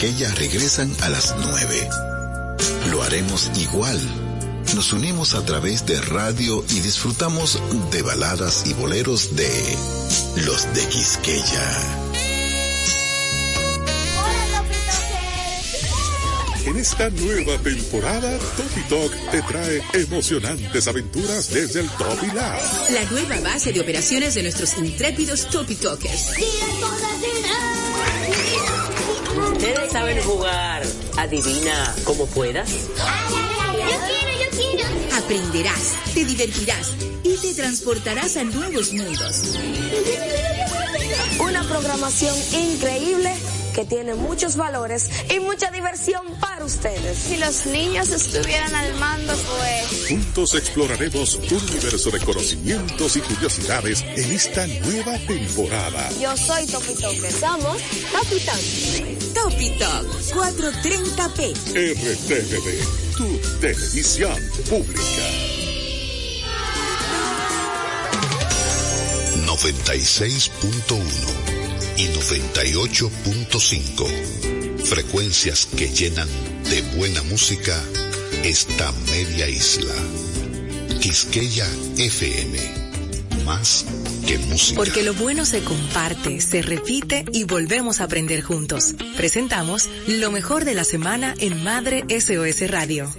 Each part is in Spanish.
Quisqueya regresan a las 9. Lo haremos igual. Nos unimos a través de radio y disfrutamos de baladas y boleros de los de Quisqueya. En esta nueva temporada, Topi Talk te trae emocionantes aventuras desde el Topi Lab. La nueva base de operaciones de nuestros intrépidos Topi Talkers. Saben jugar. Adivina como puedas. Yo quiero, yo quiero. Aprenderás, te divertirás y te transportarás a nuevos mundos. Una programación increíble que tiene muchos valores y mucha diversión para ustedes. Si los niños estuvieran al mando, pues... Juntos exploraremos un universo de conocimientos y curiosidades en esta nueva temporada. Yo soy Topi Talker. Somos Topi Talk. Topi Talk 430p. RTVD, tu televisión pública. 96.1 y 98.5. Frecuencias que llenan de buena música esta media isla. Quisqueya FM. Más que música. Porque lo bueno se comparte, se repite y volvemos a aprender juntos. Presentamos lo mejor de la semana en Madre SOS Radio.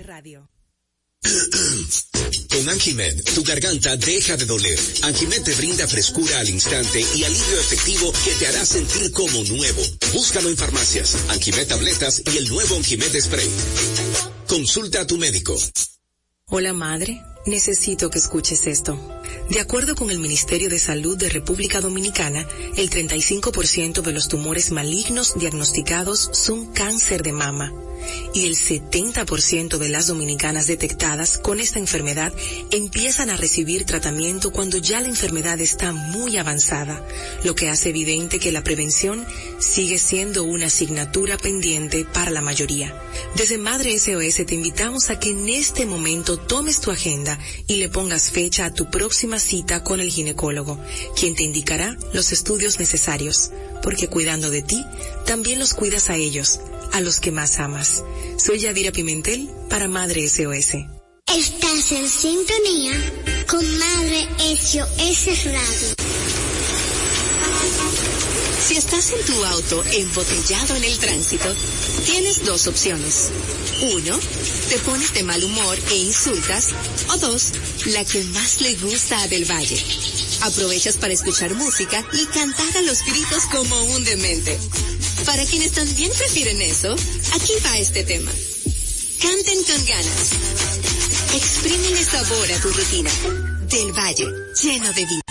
Con Anjimed, tu garganta deja de doler. Anjimed te brinda frescura al instante y alivio efectivo que te hará sentir como nuevo. Búscalo en farmacias, Anjimed tabletas y el nuevo Anjimed spray. Consulta a tu médico. Hola madre, necesito que escuches esto. De acuerdo con el Ministerio de Salud de República Dominicana, el 35% de los tumores malignos diagnosticados son cáncer de mama y el 70% de las dominicanas detectadas con esta enfermedad empiezan a recibir tratamiento cuando ya la enfermedad está muy avanzada, lo que hace evidente que la prevención sigue siendo una asignatura pendiente para la mayoría. Desde Madre SOS te invitamos a que en este momento tomes tu agenda y le pongas fecha a tu próxima cita con el ginecólogo, quien te indicará los estudios necesarios, porque cuidando de ti, también los cuidas a ellos a los que más amas. Soy Yadira Pimentel para Madre SOS. Estás en sintonía con Madre SOS Radio. Si estás en tu auto embotellado en el tránsito, tienes dos opciones. Uno, te pones de mal humor e insultas. O dos, la que más le gusta a Del Valle. Aprovechas para escuchar música y cantar a los gritos como un demente. Para quienes también prefieren eso, aquí va este tema. Canten con ganas. Exprimen sabor a tu rutina. Del Valle, lleno de vida.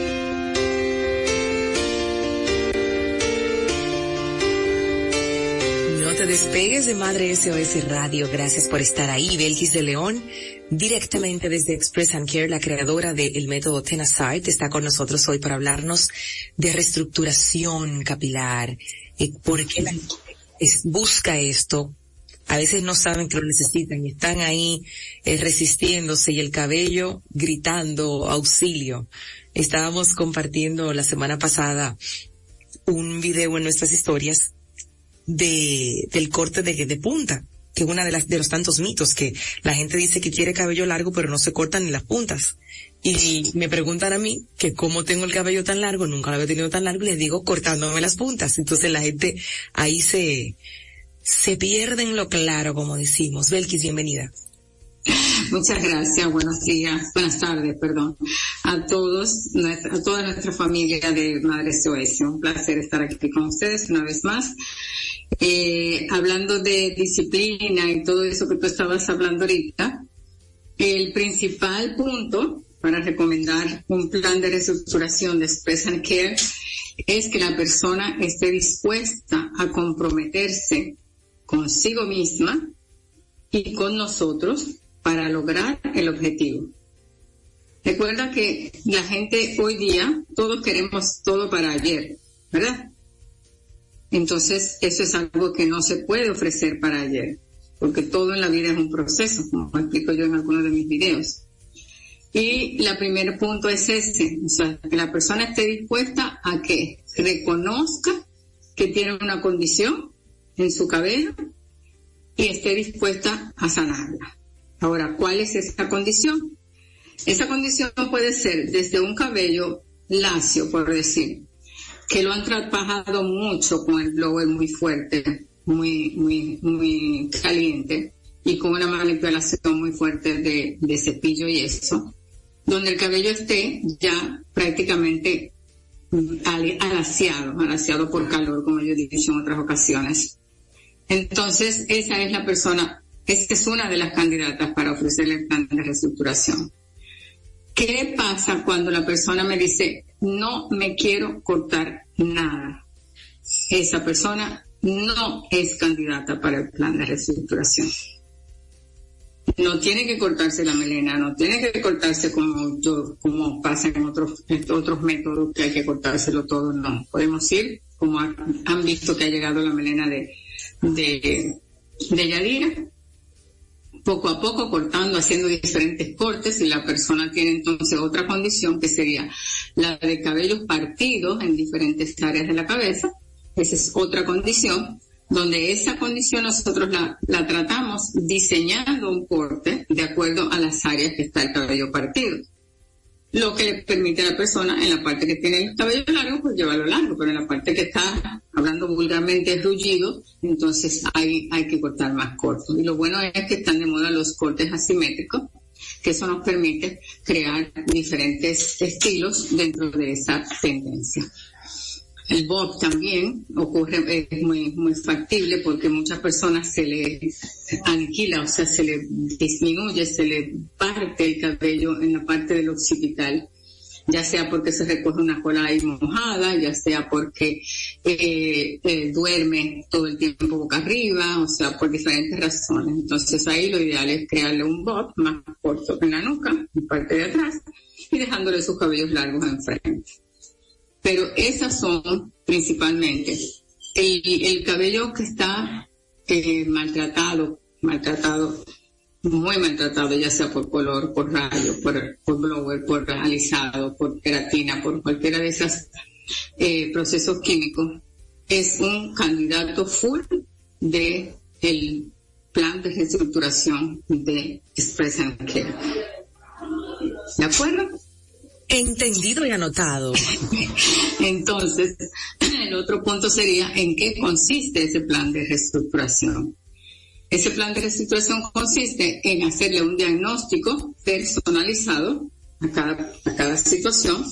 Despegues de Madre SOS Radio. Gracias por estar ahí. Belkis de León, directamente desde Express and Care, la creadora del método Tenasite, está con nosotros hoy para hablarnos de reestructuración capilar. Eh, ¿Por qué la es- busca esto? A veces no saben que lo necesitan y están ahí eh, resistiéndose y el cabello gritando auxilio. Estábamos compartiendo la semana pasada un video en nuestras historias de, del corte de, de punta, que es una de las, de los tantos mitos que la gente dice que quiere cabello largo pero no se cortan ni las puntas. Y me preguntan a mí que cómo tengo el cabello tan largo, nunca lo había tenido tan largo, y les digo cortándome las puntas. Entonces la gente ahí se, se pierde en lo claro, como decimos. Belkis, bienvenida. Muchas gracias, buenos días, buenas tardes, perdón, a todos, a toda nuestra familia de Madre SOS. Un placer estar aquí con ustedes una vez más. Eh, hablando de disciplina y todo eso que tú estabas hablando ahorita, El principal punto para recomendar un plan de reestructuración de Express and Care es que la persona esté dispuesta a comprometerse consigo misma y con nosotros para lograr el objetivo. Recuerda que la gente hoy día, todos queremos todo para ayer, ¿verdad? Entonces, eso es algo que no se puede ofrecer para ayer, porque todo en la vida es un proceso, como explico yo en algunos de mis videos. Y el primer punto es ese, o sea, que la persona esté dispuesta a que reconozca que tiene una condición en su cabeza y esté dispuesta a sanarla. Ahora, ¿cuál es esa condición? Esa condición puede ser desde un cabello lacio, por decir, que lo han trabajado mucho con el blower muy fuerte, muy, muy, muy caliente y con una manipulación muy fuerte de, de cepillo y eso, donde el cabello esté ya prácticamente alaciado, alaciado por calor, como yo he dicho en otras ocasiones. Entonces, esa es la persona, esta es una de las candidatas para ofrecerle el plan de reestructuración. ¿Qué pasa cuando la persona me dice, no me quiero cortar nada? Esa persona no es candidata para el plan de reestructuración no tiene que cortarse la melena, no tiene que cortarse como yo, como pasa en otros, otros métodos que hay que cortárselo todo, no. Podemos ir, como han, visto que ha llegado la melena de, de, de Yadira, poco a poco cortando, haciendo diferentes cortes y la persona tiene entonces otra condición que sería la de cabellos partidos en diferentes áreas de la cabeza. Esa es otra condición donde esa condición nosotros la, la, tratamos diseñando un corte de acuerdo a las áreas que está el cabello partido. Lo que le permite a la persona en la parte que tiene el cabello largo, pues llevarlo largo, pero en la parte que está hablando vulgarmente rullido, entonces hay, hay que cortar más corto. Y lo bueno es que están de moda los cortes asimétricos, que eso nos permite crear diferentes estilos dentro de esa tendencia. El bob también ocurre, es muy, muy factible porque muchas personas se le aniquila, o sea, se le disminuye, se le parte el cabello en la parte del occipital, ya sea porque se recoge una cola ahí mojada, ya sea porque eh, eh, duerme todo el tiempo boca arriba, o sea, por diferentes razones. Entonces ahí lo ideal es crearle un bob más corto en la nuca, en parte de atrás, y dejándole sus cabellos largos enfrente pero esas son principalmente el, cabello que está eh, maltratado, maltratado, muy maltratado, ya sea por color, por rayo, por, por blower, por alisado, por queratina, por cualquiera de esos eh, procesos químicos, es un candidato full de el plan de reestructuración de Express Care. ¿De acuerdo? Entendido y anotado. Entonces, el otro punto sería en qué consiste ese plan de reestructuración. Ese plan de reestructuración consiste en hacerle un diagnóstico personalizado a cada, situación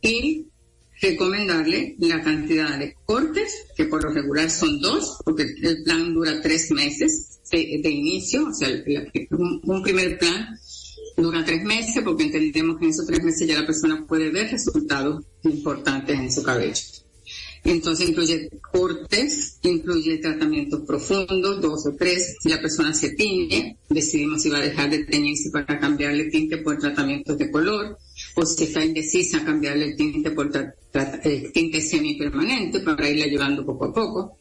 y recomendarle la cantidad de cortes, que por lo regular son dos, porque el plan dura tres meses de, inicio, o sea, un primer plan dura tres meses porque entendemos que en esos tres meses ya la persona puede ver resultados importantes en su cabello. Entonces incluye cortes, incluye tratamientos profundos, dos o tres. Si la persona se tiñe, decidimos si va a dejar de teñirse para cambiarle tinte por tratamientos de color, o si está indecisa, cambiarle el tinte por eh, tinte semipermanente para irle ayudando poco a poco.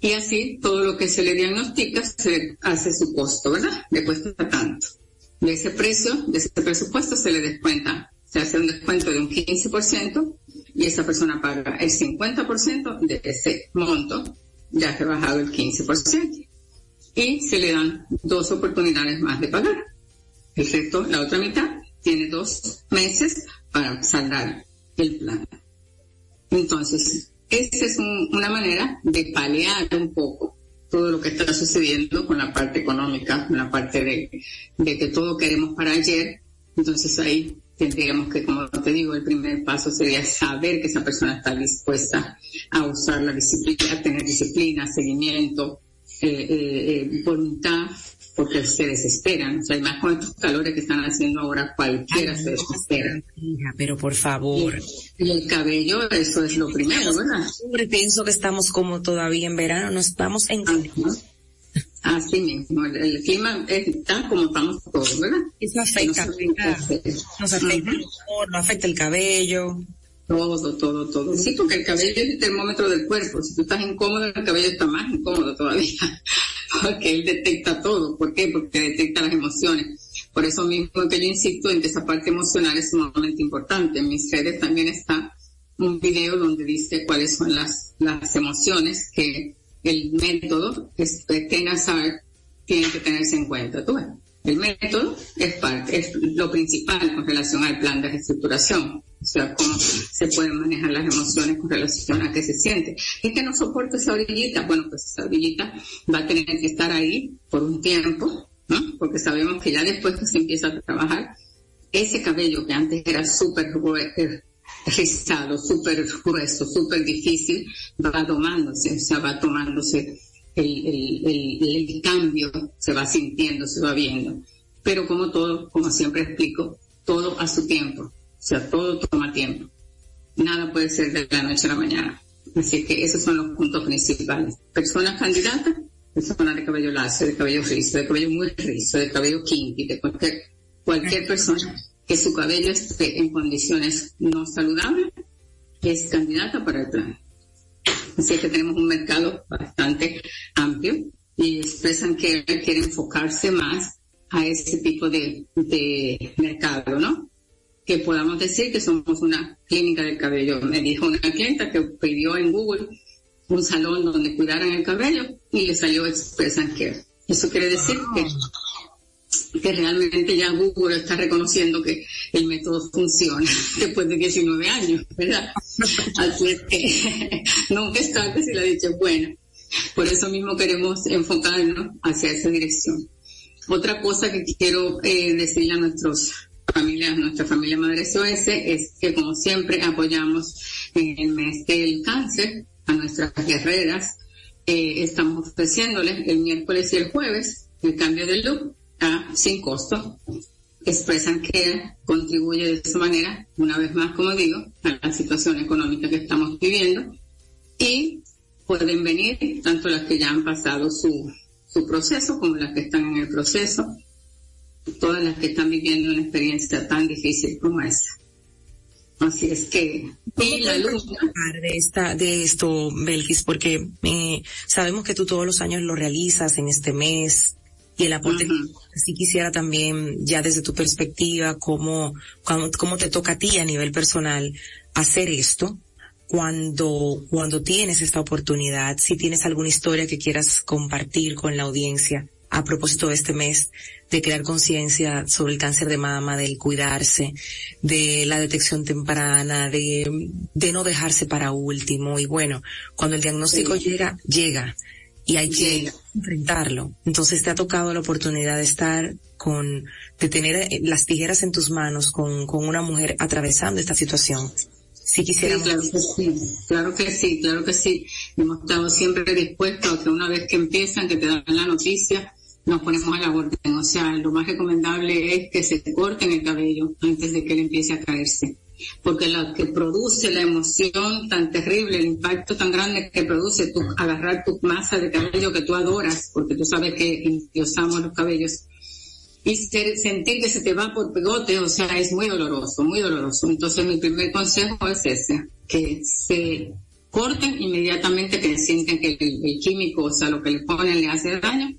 Y así todo lo que se le diagnostica se hace su costo, ¿verdad? Le cuesta tanto de ese precio, de ese presupuesto se le descuenta, se hace un descuento de un 15% y esa persona paga el 50% de ese monto, ya ha rebajado el 15%. Y se le dan dos oportunidades más de pagar. El resto, la otra mitad, tiene dos meses para saldar el plan. Entonces, esa es una manera de paliar un poco todo lo que está sucediendo con la parte económica, con la parte de, que todo queremos para ayer. Entonces ahí tendríamos que, como te digo, el primer paso sería saber que esa persona está dispuesta a usar la disciplina, a tener disciplina, seguimiento, eh, eh, eh voluntad porque se desesperan. O sea, más con estos calores que están haciendo ahora, cualquiera se desespera. Pero por favor. Y, el cabello, eso es lo primero, ¿verdad? Siempre pienso que estamos como todavía en verano, no estamos en... Así mismo, el, clima está como estamos todos, ¿verdad? Eso afecta, nos afecta el humor, nos afecta el cabello. Todo, todo, todo. Sí, porque el cabello es el termómetro del cuerpo. Si tú estás incómodo, el cabello está más incómodo todavía. Porque él detecta todo. ¿Por qué? Porque detecta las emociones. Por eso mismo que yo insisto en que esa parte emocional es sumamente importante. En mis redes también está un video donde dice cuáles son las, las emociones que el método es, Tenasar tiene que tenerse en cuenta. ¿Tú? El método es parte, es lo principal con relación al plan de reestructuración. O sea, cómo se pueden manejar las emociones con relación a qué se siente. Es que no soporto esa orillita. Bueno, pues esa orillita va a tener que estar ahí por un tiempo, ¿no? Porque sabemos que ya después que se empieza a trabajar, ese cabello que antes era súper rizado, súper grueso, súper difícil, va tomándose, o sea, va tomándose el, el, el, el cambio, se va sintiendo, se va viendo. Pero como todo, como siempre explico, todo a su tiempo. O sea, todo toma tiempo. Nada puede ser de la noche a la mañana. Así que esos son los puntos principales. Personas candidatas, personas de cabello lacio, de cabello rizo, de cabello muy rizo, de cabello kinky, de cualquier, cualquier persona que su cabello esté en condiciones no saludables, es candidata para el plan. Así que tenemos un mercado bastante amplio y expresan que quieren enfocarse más a ese tipo de, de mercado, ¿no? Que podamos decir que somos una clínica del cabello. Me dijo una clienta que pidió en Google un salón donde cuidaran el cabello y le salió Express and Care. Eso quiere decir que, que realmente ya Google está reconociendo que el método funciona después de 19 años, ¿verdad? Así es que nunca es tarde si la dicha es buena. Por eso mismo queremos enfocarnos hacia esa dirección. Otra cosa que quiero eh, decirle a nuestros familia, nuestra familia Madre SOS, es que como siempre apoyamos en el mes del cáncer a nuestras guerreras. Eh, estamos ofreciéndoles el miércoles y el jueves el cambio de look a sin costo. Expresan que contribuye de esa manera, una vez más, como digo, a la situación económica que estamos viviendo. Y pueden venir tanto las que ya han pasado su, su proceso como las que están en el proceso todas las que están viviendo una experiencia tan difícil como esa. Así es que, y la luz. De, esta, de esto, Belkis, porque eh, sabemos que tú todos los años lo realizas en este mes y el aporte, si quisiera también, ya desde tu perspectiva, cómo, cómo, cómo te toca a ti a nivel personal hacer esto, cuando, cuando tienes esta oportunidad, si tienes alguna historia que quieras compartir con la audiencia a propósito de este mes de crear conciencia sobre el cáncer de mama, del cuidarse, de la detección temprana, de, de no dejarse para último. Y bueno, cuando el diagnóstico llega, llega. Y hay que enfrentarlo. Entonces te ha tocado la oportunidad de estar con, de tener eh, las tijeras en tus manos con, con una mujer atravesando esta situación. Si quisiéramos. claro que sí, claro que sí, claro que sí. Hemos estado siempre dispuestos a que una vez que empiezan, que te dan la noticia, nos ponemos a la orden. O sea, lo más recomendable es que se corten el cabello antes de que él empiece a caerse. Porque lo que produce la emoción tan terrible, el impacto tan grande que produce tu, agarrar tu masa de cabello que tú adoras, porque tú sabes que endiosamos los cabellos, y sentir que se te va por pegote, o sea, es muy doloroso, muy doloroso. Entonces mi primer consejo es ese, que se corten inmediatamente que sienten que el, el químico, o sea, lo que le ponen le hace daño,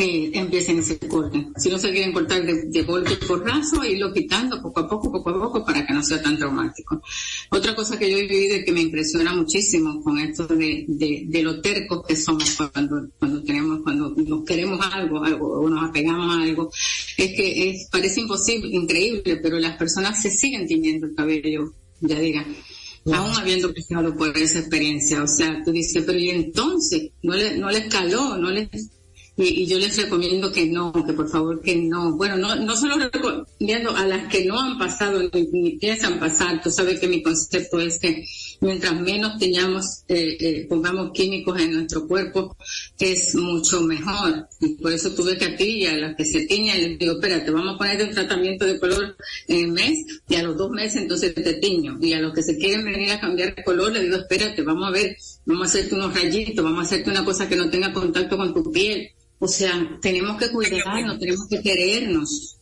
que empiecen ese corte. Si no se quieren cortar de, de golpe por raso, irlo quitando poco a poco, poco a poco, para que no sea tan traumático. Otra cosa que yo he vivido y que me impresiona muchísimo con esto de, de, de lo tercos que somos cuando, cuando tenemos, cuando nos queremos algo, algo, o nos apegamos a algo, es que es, parece imposible, increíble, pero las personas se siguen tiñendo el cabello, ya diga aún habiendo pasado por esa experiencia. O sea, tú dices, pero y entonces, no le, no le escaló, no le, y, yo les recomiendo que no, que por favor que no. Bueno, no, no solo recomiendo a las que no han pasado ni, piensan pasar. Tú sabes que mi concepto es que mientras menos tengamos, eh, eh, pongamos químicos en nuestro cuerpo, es mucho mejor. Y por eso tuve que a ti y a las que se tiñan les digo, espérate, vamos a poner un tratamiento de color en el mes y a los dos meses entonces te tiño. Y a los que se quieren venir a cambiar de color les digo, espérate, vamos a ver, vamos a hacerte unos rayitos, vamos a hacerte una cosa que no tenga contacto con tu piel o sea, tenemos que cuidarnos, tenemos que querernos.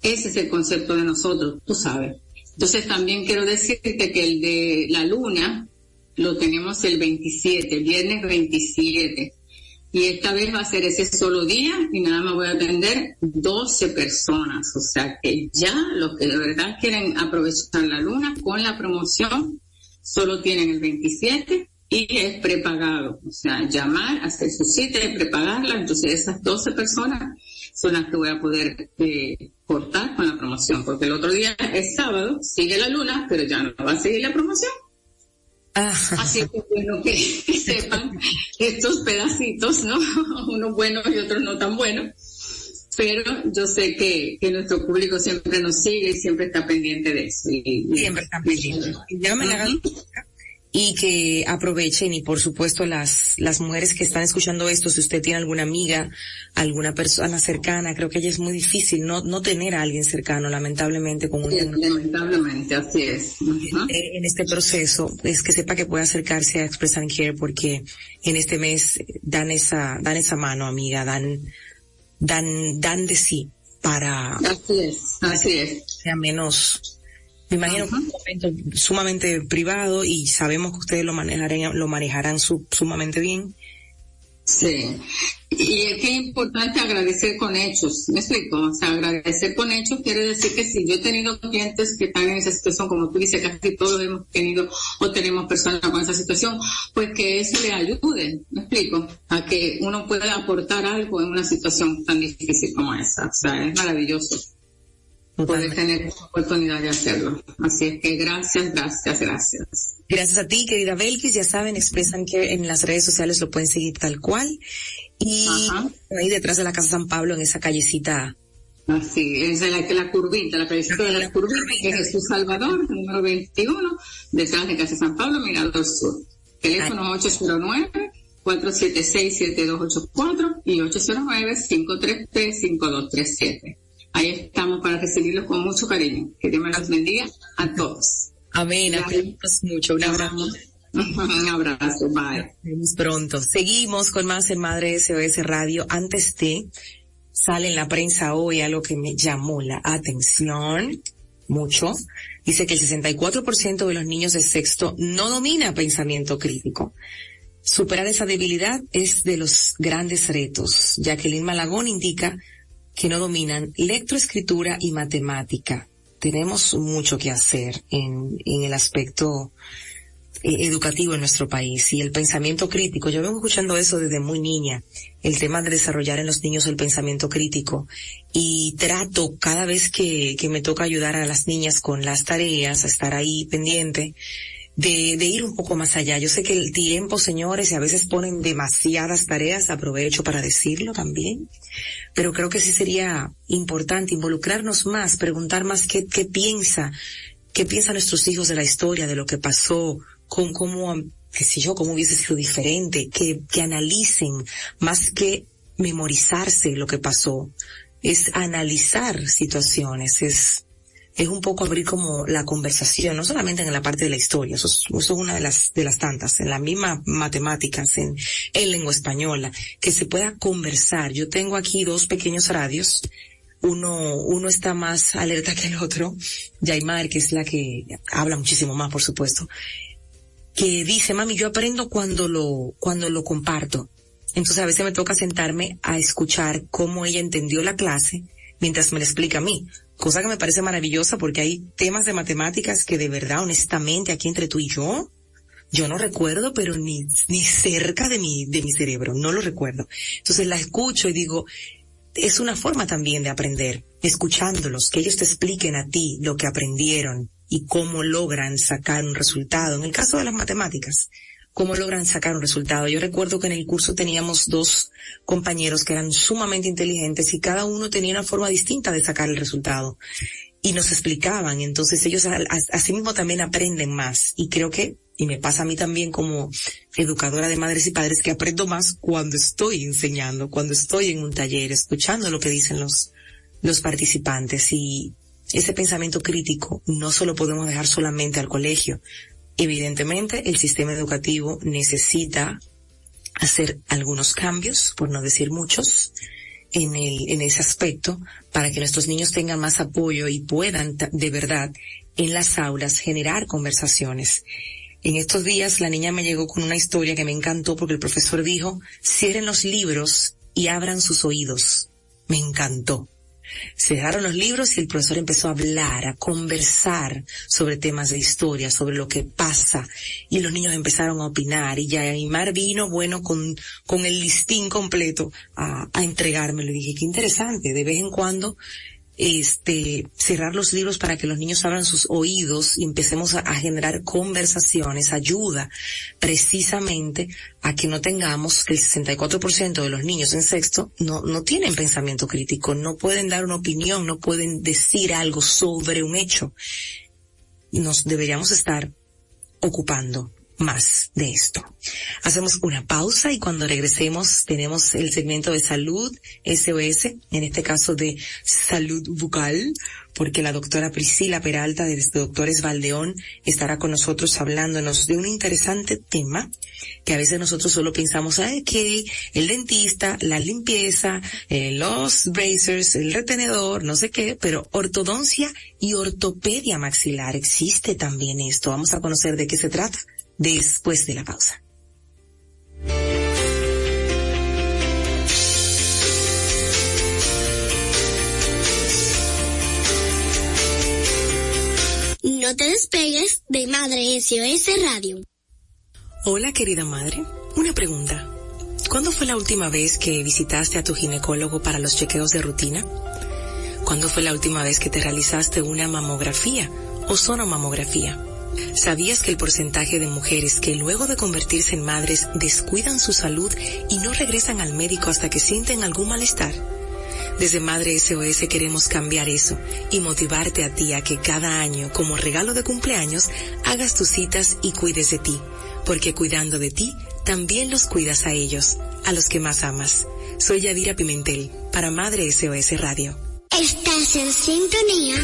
Ese es el concepto de nosotros, tú sabes. Entonces también quiero decirte que el de la luna lo tenemos el 27, viernes 27. Y esta vez va a ser ese solo día y nada más voy a atender 12 personas. O sea que ya los que de verdad quieren aprovechar la luna con la promoción solo tienen el 27 y es prepagado, o sea, llamar, hacer su cita y prepagarla, entonces esas 12 personas son las que voy a poder eh, cortar con la promoción, porque el otro día es sábado, sigue la luna, pero ya no va a seguir la promoción. Ah. Así que bueno que, sepan estos pedacitos, ¿no? Unos buenos y otros no tan buenos. Pero yo sé que, que nuestro público siempre nos sigue y siempre está pendiente de eso. Y, siempre está pendiente. Ya me la y que aprovechen y por supuesto las, las mujeres que están escuchando esto, si usted tiene alguna amiga, alguna persona cercana, creo que ella es muy difícil no, no tener a alguien cercano, lamentablemente, con un Lamentablemente, así es. En este proceso, es que sepa que puede acercarse a Express and Care porque en este mes dan esa, dan esa mano, amiga, dan, dan, dan de sí para, así es, así es. sea menos, me imagino que es un momento sumamente privado y sabemos que ustedes lo manejarán, lo manejarán sumamente bien. Sí. Y es que es importante agradecer con hechos, ¿me explico? O sea, agradecer con hechos quiere decir que si yo he tenido clientes que están en esa situación, como tú dices, casi todos hemos tenido o tenemos personas con esa situación, pues que eso le ayude, ¿me explico? A que uno pueda aportar algo en una situación tan difícil como esa. O sea, es maravilloso poder tener oportunidad de hacerlo. Así es que gracias, gracias, gracias. Gracias a ti, querida Belkis. Ya saben, expresan que en las redes sociales lo pueden seguir tal cual. Y ahí detrás de la Casa San Pablo, en esa callecita. Así, es la, la curvita, la callecita de la curvita, que es Jesús Salvador, número 21, detrás de Casa San Pablo, Mirador Sur. Teléfono 809 476-7284 y 809-533-5237. Ahí estamos para recibirlos con mucho cariño. Que Dios me los bendiga a todos. Amén. mucho. Un abrazo. Un abrazo. Bye. Nos pronto. Seguimos con más en Madre SOS Radio. Antes de, sale en la prensa hoy algo que me llamó la atención mucho. Dice que el 64% de los niños de sexto no domina pensamiento crítico. Superar esa debilidad es de los grandes retos. Jacqueline Malagón indica que no dominan lectoescritura y matemática. Tenemos mucho que hacer en, en el aspecto eh, educativo en nuestro país y el pensamiento crítico. Yo vengo escuchando eso desde muy niña, el tema de desarrollar en los niños el pensamiento crítico y trato cada vez que, que me toca ayudar a las niñas con las tareas, a estar ahí pendiente, de, de ir un poco más allá. Yo sé que el tiempo, señores, y a veces ponen demasiadas tareas, aprovecho para decirlo también, pero creo que sí sería importante involucrarnos más, preguntar más qué, qué piensa, qué piensan nuestros hijos de la historia, de lo que pasó, con cómo, qué sé yo, cómo hubiese sido diferente, que, que analicen más que memorizarse lo que pasó, es analizar situaciones, es es un poco abrir como la conversación, no solamente en la parte de la historia, eso es, una de las, las tantas, en la misma matemáticas, en, en lengua española, que se pueda conversar. Yo tengo aquí dos pequeños radios, uno, uno está más alerta que el otro, Yaimar, que es la que habla muchísimo más, por supuesto, que dice, mami, yo aprendo cuando lo, cuando lo comparto. Entonces a veces me toca sentarme a escuchar cómo ella entendió la clase mientras me la explica a mí cosa que me parece maravillosa porque hay temas de matemáticas que de verdad, honestamente, aquí entre tú y yo, yo no recuerdo, pero ni, ni cerca de mi, de mi cerebro, no lo recuerdo. Entonces la escucho y digo, es una forma también de aprender, escuchándolos, que ellos te expliquen a ti lo que aprendieron y cómo logran sacar un resultado. En el caso de las matemáticas, cómo logran sacar un resultado. Yo recuerdo que en el curso teníamos dos compañeros que eran sumamente inteligentes y cada uno tenía una forma distinta de sacar el resultado. Y nos explicaban, entonces ellos así mismo también aprenden más. Y creo que, y me pasa a mí también como educadora de madres y padres, que aprendo más cuando estoy enseñando, cuando estoy en un taller, escuchando lo que dicen los, los participantes y ese pensamiento crítico no se lo podemos dejar solamente al colegio, Evidentemente, el sistema educativo necesita hacer algunos cambios, por no decir muchos, en, el, en ese aspecto, para que nuestros niños tengan más apoyo y puedan de verdad en las aulas generar conversaciones. En estos días la niña me llegó con una historia que me encantó porque el profesor dijo, cierren los libros y abran sus oídos. Me encantó. Cerraron los libros y el profesor empezó a hablar, a conversar sobre temas de historia, sobre lo que pasa, y los niños empezaron a opinar, y ya Aymar vino, bueno, con, con el listín completo a, a entregármelo. Y dije, qué interesante, de vez en cuando este, cerrar los libros para que los niños abran sus oídos y empecemos a, generar conversaciones, ayuda precisamente a que no tengamos que el 64% de los niños en sexto no, no tienen pensamiento crítico, no pueden dar una opinión, no pueden decir algo sobre un hecho. Nos deberíamos estar ocupando más de esto. Hacemos una pausa y cuando regresemos tenemos el segmento de salud SOS, en este caso de salud bucal, porque la doctora Priscila Peralta de Doctores Valdeón estará con nosotros hablándonos de un interesante tema que a veces nosotros solo pensamos, ay, que el dentista, la limpieza, eh, los bracers, el retenedor, no sé qué, pero ortodoncia y ortopedia maxilar, existe también esto. Vamos a conocer de qué se trata después de la pausa. No te despegues de Madre SOS Radio. Hola querida madre, una pregunta. ¿Cuándo fue la última vez que visitaste a tu ginecólogo para los chequeos de rutina? ¿Cuándo fue la última vez que te realizaste una mamografía o sonomamografía? ¿Sabías que el porcentaje de mujeres que luego de convertirse en madres descuidan su salud y no regresan al médico hasta que sienten algún malestar? Desde Madre SOS queremos cambiar eso y motivarte a ti a que cada año, como regalo de cumpleaños, hagas tus citas y cuides de ti, porque cuidando de ti, también los cuidas a ellos, a los que más amas. Soy Yadira Pimentel, para Madre SOS Radio. Estás en sintonía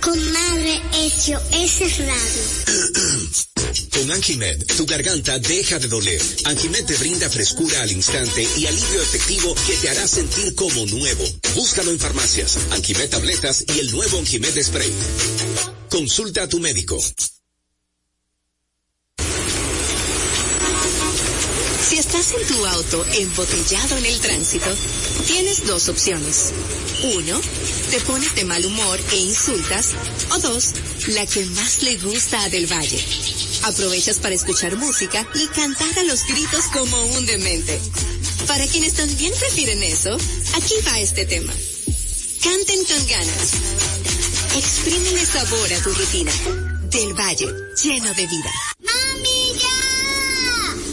con Madre SOS Radio. Con Anjimed, tu garganta deja de doler. Anjimed te brinda frescura al instante y alivio efectivo que te hará sentir como nuevo. Búscalo en farmacias, Anjimed tabletas y el nuevo Anjimed spray. Consulta a tu médico. Estás en tu auto embotellado en el tránsito, tienes dos opciones. Uno, te pones de mal humor e insultas. O dos, la que más le gusta a Del Valle. Aprovechas para escuchar música y cantar a los gritos como un demente. Para quienes también prefieren eso, aquí va este tema. Canten con ganas. Exprímele sabor a tu rutina. Del Valle, lleno de vida. ¡Mami, ya!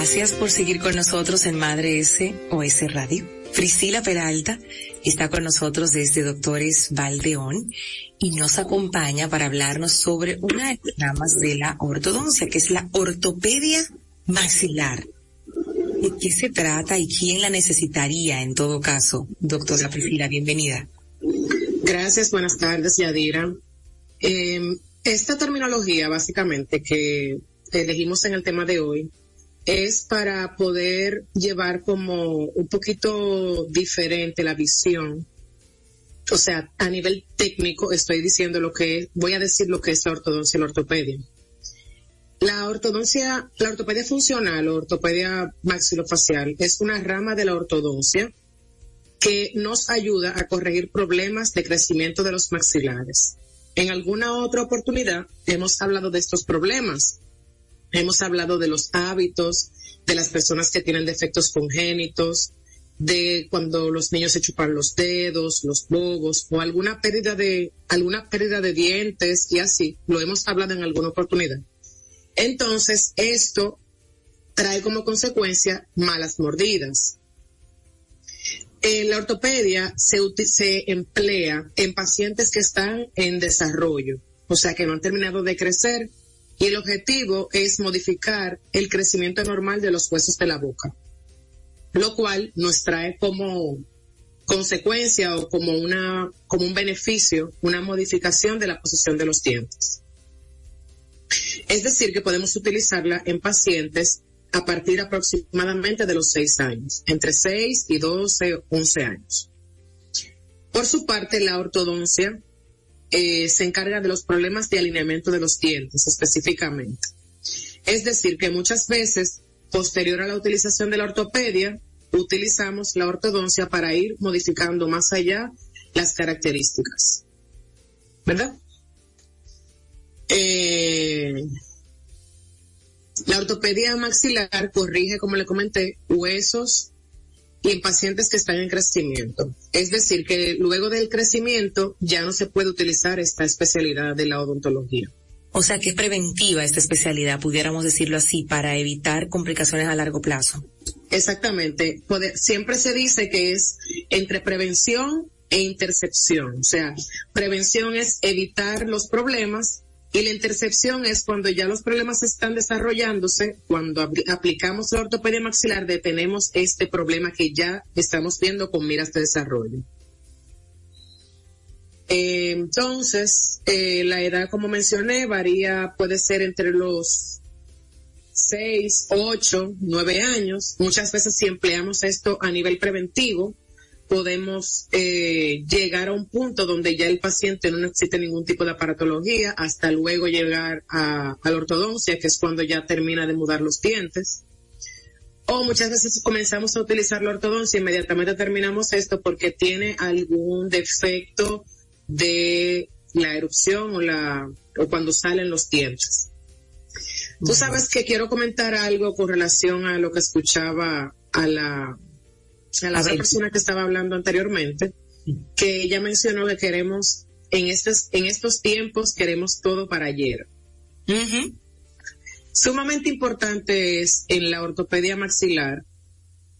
Gracias por seguir con nosotros en Madre S o S Radio. Priscila Peralta está con nosotros desde Doctores Valdeón y nos acompaña para hablarnos sobre una de las ramas de la ortodoncia, que es la ortopedia maxilar. ¿De qué se trata y quién la necesitaría en todo caso? Doctora Priscila, bienvenida. Gracias, buenas tardes, Yadira. Eh, esta terminología, básicamente, que elegimos en el tema de hoy, es para poder llevar como un poquito diferente la visión. O sea, a nivel técnico estoy diciendo lo que voy a decir lo que es la ortodoncia y la ortopedia. La ortodoncia, la ortopedia funcional o ortopedia maxilofacial es una rama de la ortodoncia que nos ayuda a corregir problemas de crecimiento de los maxilares. En alguna otra oportunidad hemos hablado de estos problemas. Hemos hablado de los hábitos, de las personas que tienen defectos congénitos, de cuando los niños se chupan los dedos, los bobos o alguna pérdida de alguna pérdida de dientes y así. Lo hemos hablado en alguna oportunidad. Entonces, esto trae como consecuencia malas mordidas. En la ortopedia se, se emplea en pacientes que están en desarrollo, o sea, que no han terminado de crecer y el objetivo es modificar el crecimiento normal de los huesos de la boca, lo cual nos trae como consecuencia o como una como un beneficio una modificación de la posición de los dientes. Es decir, que podemos utilizarla en pacientes a partir aproximadamente de los 6 años, entre 6 y 12, 11 años. Por su parte, la ortodoncia eh, se encarga de los problemas de alineamiento de los dientes específicamente. Es decir, que muchas veces, posterior a la utilización de la ortopedia, utilizamos la ortodoncia para ir modificando más allá las características. ¿Verdad? Eh, la ortopedia maxilar corrige, como le comenté, huesos y en pacientes que están en crecimiento. Es decir, que luego del crecimiento ya no se puede utilizar esta especialidad de la odontología. O sea que es preventiva esta especialidad, pudiéramos decirlo así, para evitar complicaciones a largo plazo. Exactamente. siempre se dice que es entre prevención e intercepción. O sea, prevención es evitar los problemas y la intercepción es cuando ya los problemas están desarrollándose, cuando aplicamos la ortopedia maxilar, detenemos este problema que ya estamos viendo con miras de desarrollo. Eh, entonces, eh, la edad, como mencioné, varía, puede ser entre los 6, 8, 9 años. Muchas veces si empleamos esto a nivel preventivo, podemos eh, llegar a un punto donde ya el paciente no necesita ningún tipo de aparatología hasta luego llegar a, la ortodoncia, que es cuando ya termina de mudar los dientes. O muchas veces comenzamos a utilizar la ortodoncia, inmediatamente terminamos esto porque tiene algún defecto de la erupción o la o cuando salen los dientes. Tú sabes que quiero comentar algo con relación a lo que escuchaba a la a la otra persona que estaba hablando anteriormente, que ella mencionó que queremos, en estos, en estos tiempos queremos todo para ayer. Sumamente importante es en la ortopedia maxilar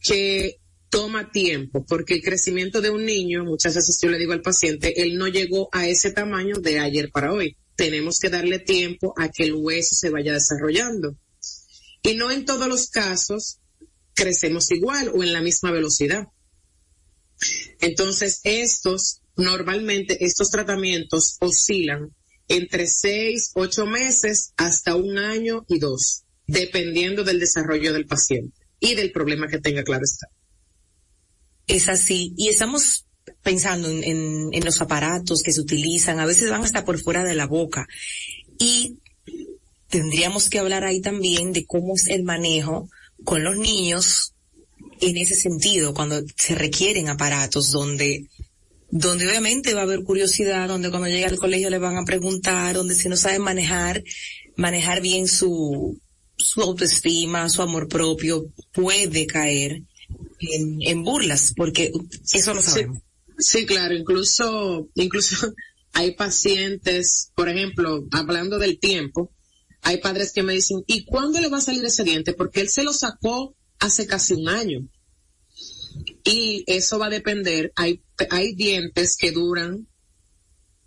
que toma tiempo, porque el crecimiento de un niño, muchas veces yo le digo al paciente, él no llegó a ese tamaño de ayer para hoy. Tenemos que darle tiempo a que el hueso se vaya desarrollando. Y no en todos los casos crecemos igual o en la misma velocidad. Entonces, estos, normalmente, estos tratamientos oscilan entre seis, ocho meses hasta un año y dos, dependiendo del desarrollo del paciente y del problema que tenga, claro está. Es así. Y estamos pensando en, en los aparatos que se utilizan, a veces van hasta por fuera de la boca. Y tendríamos que hablar ahí también de cómo es el manejo con los niños en ese sentido, cuando se requieren aparatos donde donde obviamente va a haber curiosidad, donde cuando llega al colegio le van a preguntar, donde si no sabe manejar, manejar bien su, su autoestima, su amor propio, puede caer en, en burlas, porque eso lo sabemos. Sí, sí, claro, incluso, incluso hay pacientes, por ejemplo, hablando del tiempo, hay padres que me dicen, ¿y cuándo le va a salir ese diente? Porque él se lo sacó hace casi un año. Y eso va a depender, hay, dientes que duran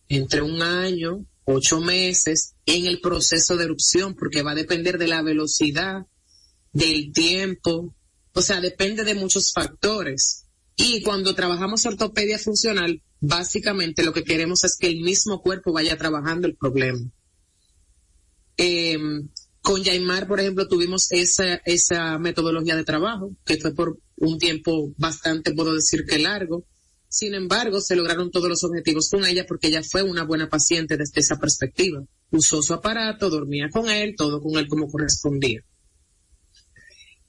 entre un año, ocho meses en el proceso de erupción, porque va a depender de la velocidad, del tiempo, o sea, depende de muchos factores. Y cuando trabajamos ortopedia funcional, básicamente lo que queremos es que el mismo cuerpo vaya trabajando el problema. Eh, con Yaimar, por ejemplo, tuvimos esa, esa metodología de trabajo, que fue por un tiempo bastante, puedo decir que largo. Sin embargo, se lograron todos los objetivos con ella porque ella fue una buena paciente desde esa perspectiva. usó su aparato, dormía con él, todo con él como correspondía.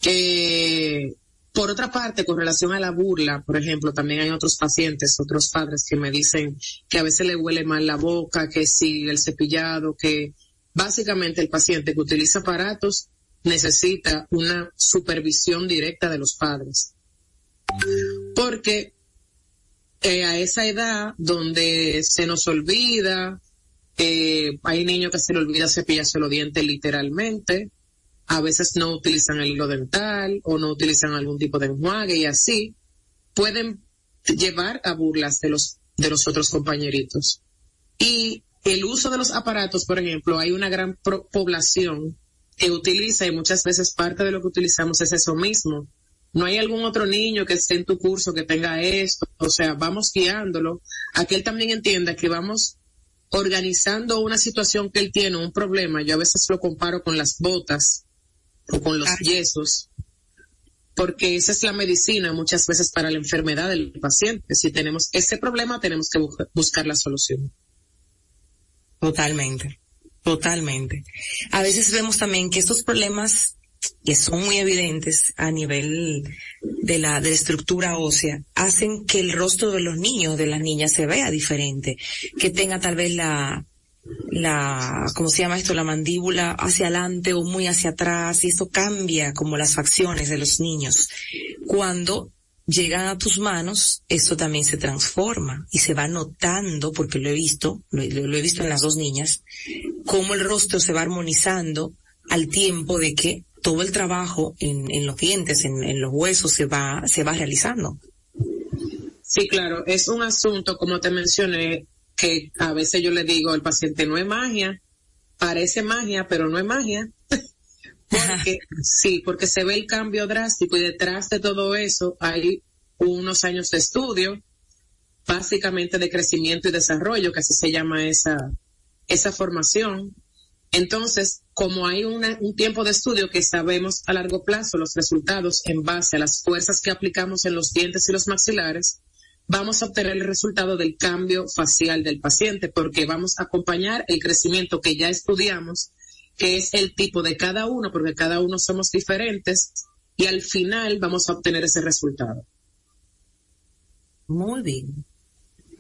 Eh, por otra parte, con relación a la burla, por ejemplo, también hay otros pacientes, otros padres que me dicen que a veces le huele mal la boca, que si el cepillado, que básicamente el paciente que utiliza aparatos necesita una supervisión directa de los padres. Porque eh, a esa edad donde se nos olvida, eh, hay niños que se le olvida cepillarse los dientes literalmente, a veces no utilizan el hilo dental o no utilizan algún tipo de enjuague y así pueden llevar a burlas de los, de los otros compañeritos. Y el uso de los aparatos, por ejemplo, hay una gran población que utiliza y muchas veces parte de lo que utilizamos es eso mismo. No hay algún otro niño que esté en tu curso que tenga esto, o sea, vamos guiándolo a que él también entienda que vamos organizando una situación que él tiene, un problema. Yo a veces lo comparo con las botas o con los yesos, porque esa es la medicina muchas veces para la enfermedad del paciente. Si tenemos ese problema, tenemos que buscar la solución. Totalmente, totalmente. A veces vemos también que estos problemas que son muy evidentes a nivel de la, de la estructura ósea, hacen que el rostro de los niños, de las niñas se vea diferente, que tenga tal vez la, la, ¿cómo se llama esto? La mandíbula hacia adelante o muy hacia atrás y eso cambia como las facciones de los niños. Cuando llegan a tus manos, eso también se transforma y se va notando, porque lo he visto, lo, he visto en las dos niñas, cómo el rostro se va armonizando al tiempo de que todo el trabajo en, en los dientes, en, en los huesos se va, se va realizando. Sí, claro, es un asunto, como te mencioné, que a veces yo le digo al paciente, no es magia, parece magia, pero no es magia. porque, sí, porque se ve el cambio drástico y detrás de todo eso hay unos años de estudio, básicamente de crecimiento y desarrollo, que así se llama esa, esa formación. Entonces, como hay un tiempo de estudio que sabemos a largo plazo los resultados en base a las fuerzas que aplicamos en los dientes y los maxilares, vamos a obtener el resultado del cambio facial del paciente porque vamos a acompañar el crecimiento que ya estudiamos, que es el tipo de cada uno, porque cada uno somos diferentes y al final vamos a obtener ese resultado. Muy bien.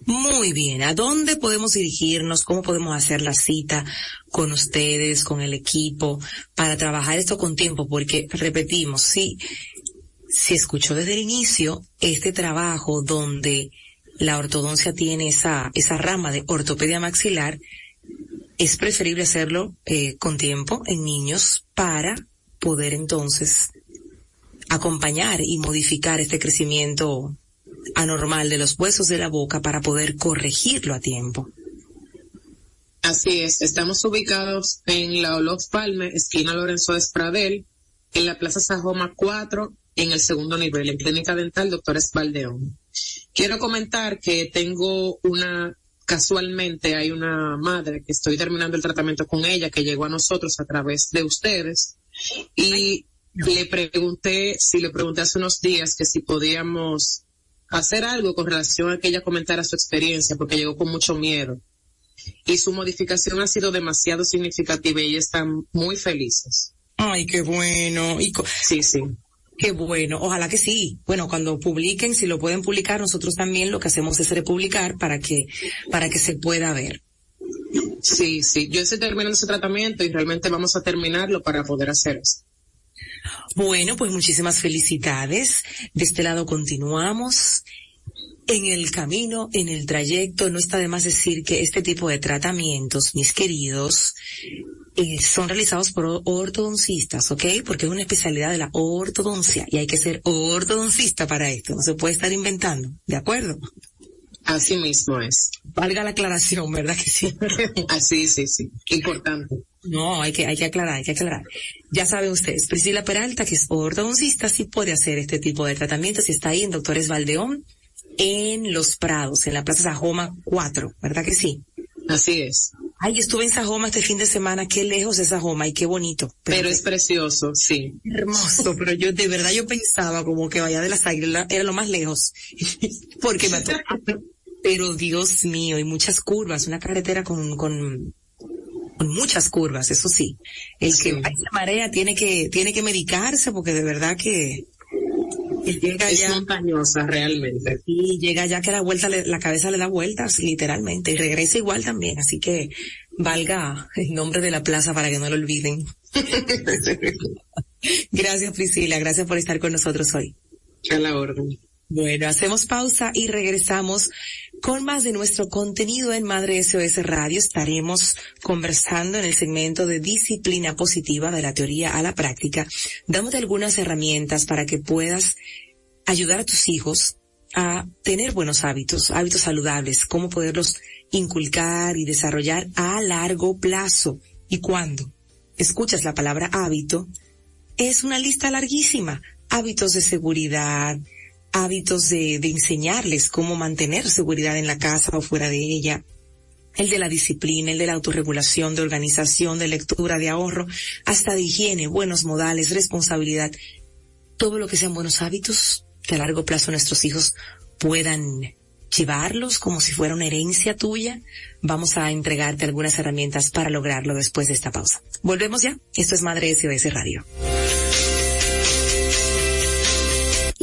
Muy bien. ¿A dónde podemos dirigirnos? ¿Cómo podemos hacer la cita con ustedes, con el equipo, para trabajar esto con tiempo? Porque, repetimos, sí, se escuchó desde el inicio este trabajo donde la ortodoncia tiene esa, esa rama de ortopedia maxilar, es preferible hacerlo eh, con tiempo en niños para poder entonces acompañar y modificar este crecimiento anormal de los huesos de la boca para poder corregirlo a tiempo. Así es, estamos ubicados en la Olof Palme, esquina Lorenzo Espradel, en la Plaza Sajoma 4, en el segundo nivel, en Clínica Dental Doctor Esbaldeón. Quiero comentar que tengo una, casualmente hay una madre que estoy terminando el tratamiento con ella, que llegó a nosotros a través de ustedes, y le pregunté, si le pregunté hace unos días que si podíamos hacer algo con relación a que ella comentara su experiencia, porque llegó con mucho miedo. Y su modificación ha sido demasiado significativa y están muy felices. Ay, qué bueno. Y sí, sí. Qué bueno, ojalá que sí. Bueno, cuando publiquen, si lo pueden publicar, nosotros también lo que hacemos es republicar para que, para que se pueda ver. Sí, sí, yo estoy terminando ese tratamiento y realmente vamos a terminarlo para poder hacer eso. Bueno, pues muchísimas felicidades. De este lado continuamos en el camino, en el trayecto. No está de más decir que este tipo de tratamientos, mis queridos, eh, son realizados por ortodoncistas, ¿ok? Porque es una especialidad de la ortodoncia y hay que ser ortodoncista para esto. No se puede estar inventando, ¿de acuerdo? Así mismo es. Valga la aclaración, ¿verdad que sí? Así, sí, sí. Importante. No, hay que, hay que aclarar, hay que aclarar. Ya saben ustedes, Priscila Peralta, que es ortodoncista, sí puede hacer este tipo de tratamientos y está ahí en Doctores Valdeón, en Los Prados, en la Plaza Sajoma 4, ¿verdad que sí? Así es. Ay, estuve en Sajoma este fin de semana, qué lejos es Sajoma y qué bonito. Pero, es precioso, sí. Hermoso, pero yo de verdad yo pensaba como que vaya de las águilas era lo más lejos. Porque me Pero Dios mío, y muchas curvas, una carretera con, con con muchas curvas, eso sí. El que va marea tiene que, tiene que medicarse porque de verdad que, llega es montañosa realmente. Y llega ya que la vuelta, la cabeza le da vueltas, literalmente, y regresa igual también, así que valga el nombre de la plaza para que no lo olviden. gracias Priscila, gracias por estar con nosotros hoy. A la orden. Bueno, hacemos pausa y regresamos con más de nuestro contenido en Madre SOS Radio. Estaremos conversando en el segmento de disciplina positiva de la teoría a la práctica, dándote algunas herramientas para que puedas ayudar a tus hijos a tener buenos hábitos, hábitos saludables, cómo poderlos inculcar y desarrollar a largo plazo. ¿Y cuándo? Escuchas la palabra hábito, es una lista larguísima. Hábitos de seguridad, hábitos de, de enseñarles cómo mantener seguridad en la casa o fuera de ella, el de la disciplina, el de la autorregulación, de organización, de lectura, de ahorro, hasta de higiene, buenos modales, responsabilidad, todo lo que sean buenos hábitos que a largo plazo nuestros hijos puedan llevarlos como si fuera una herencia tuya. Vamos a entregarte algunas herramientas para lograrlo después de esta pausa. Volvemos ya. Esto es Madre SOS Radio.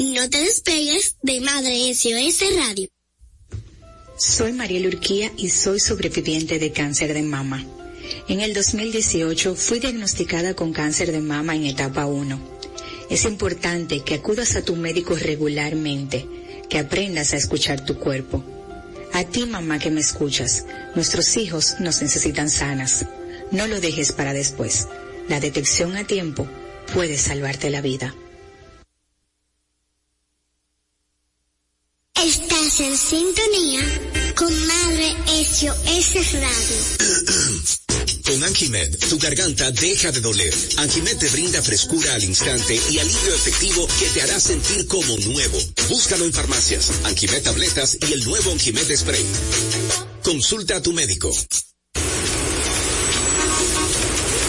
No te despegues de Madre SOS Radio. Soy María Urquía y soy sobreviviente de cáncer de mama. En el 2018 fui diagnosticada con cáncer de mama en etapa 1. Es importante que acudas a tu médico regularmente, que aprendas a escuchar tu cuerpo. A ti mamá que me escuchas, nuestros hijos nos necesitan sanas. No lo dejes para después. La detección a tiempo puede salvarte la vida. Estás en sintonía con Madre SOS Radio. Con Anjimed, tu garganta deja de doler. Anjimed te brinda frescura al instante y alivio efectivo que te hará sentir como nuevo. Búscalo en farmacias, Anjimed tabletas y el nuevo Anjimed spray. Consulta a tu médico.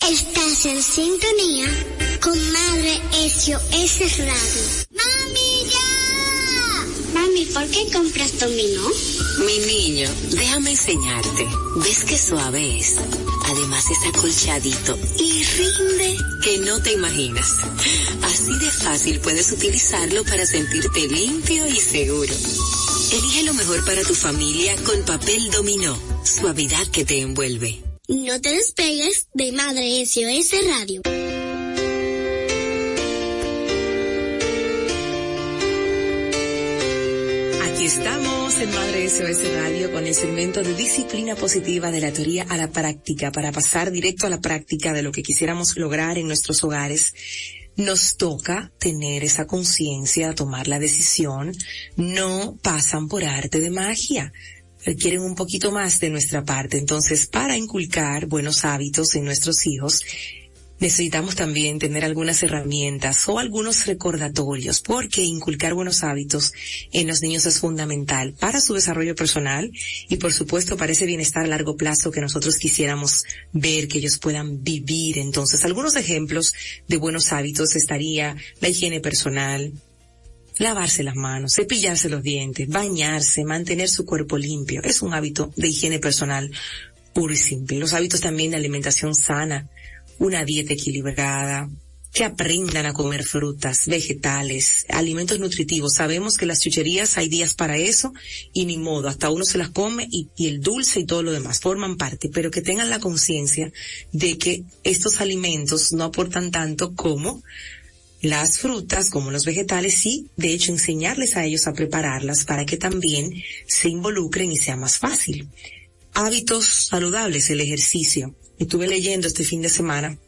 Estás en sintonía con Madre SOS Radio. ¡Mami, ya! Mami, ¿por qué compras dominó? Mi niño, déjame enseñarte. ¿Ves qué suave es? Además es acolchadito y rinde que no te imaginas. Así de fácil puedes utilizarlo para sentirte limpio y seguro. Elige lo mejor para tu familia con papel dominó. Suavidad que te envuelve. No te despegues de Madre SOS Radio. Aquí estamos en Madre SOS Radio con el segmento de disciplina positiva de la teoría a la práctica para pasar directo a la práctica de lo que quisiéramos lograr en nuestros hogares. Nos toca tener esa conciencia, tomar la decisión. No pasan por arte de magia requieren un poquito más de nuestra parte. Entonces, para inculcar buenos hábitos en nuestros hijos, necesitamos también tener algunas herramientas o algunos recordatorios, porque inculcar buenos hábitos en los niños es fundamental para su desarrollo personal y por supuesto para ese bienestar a largo plazo que nosotros quisiéramos ver que ellos puedan vivir. Entonces, algunos ejemplos de buenos hábitos estaría la higiene personal, lavarse las manos, cepillarse los dientes, bañarse, mantener su cuerpo limpio. Es un hábito de higiene personal puro y simple. Los hábitos también de alimentación sana, una dieta equilibrada, que aprendan a comer frutas, vegetales, alimentos nutritivos. Sabemos que las chucherías hay días para eso y ni modo, hasta uno se las come y, y el dulce y todo lo demás forman parte, pero que tengan la conciencia de que estos alimentos no aportan tanto como las frutas como los vegetales sí, de hecho enseñarles a ellos a prepararlas para que también se involucren y sea más fácil. Hábitos saludables, el ejercicio. Estuve leyendo este fin de semana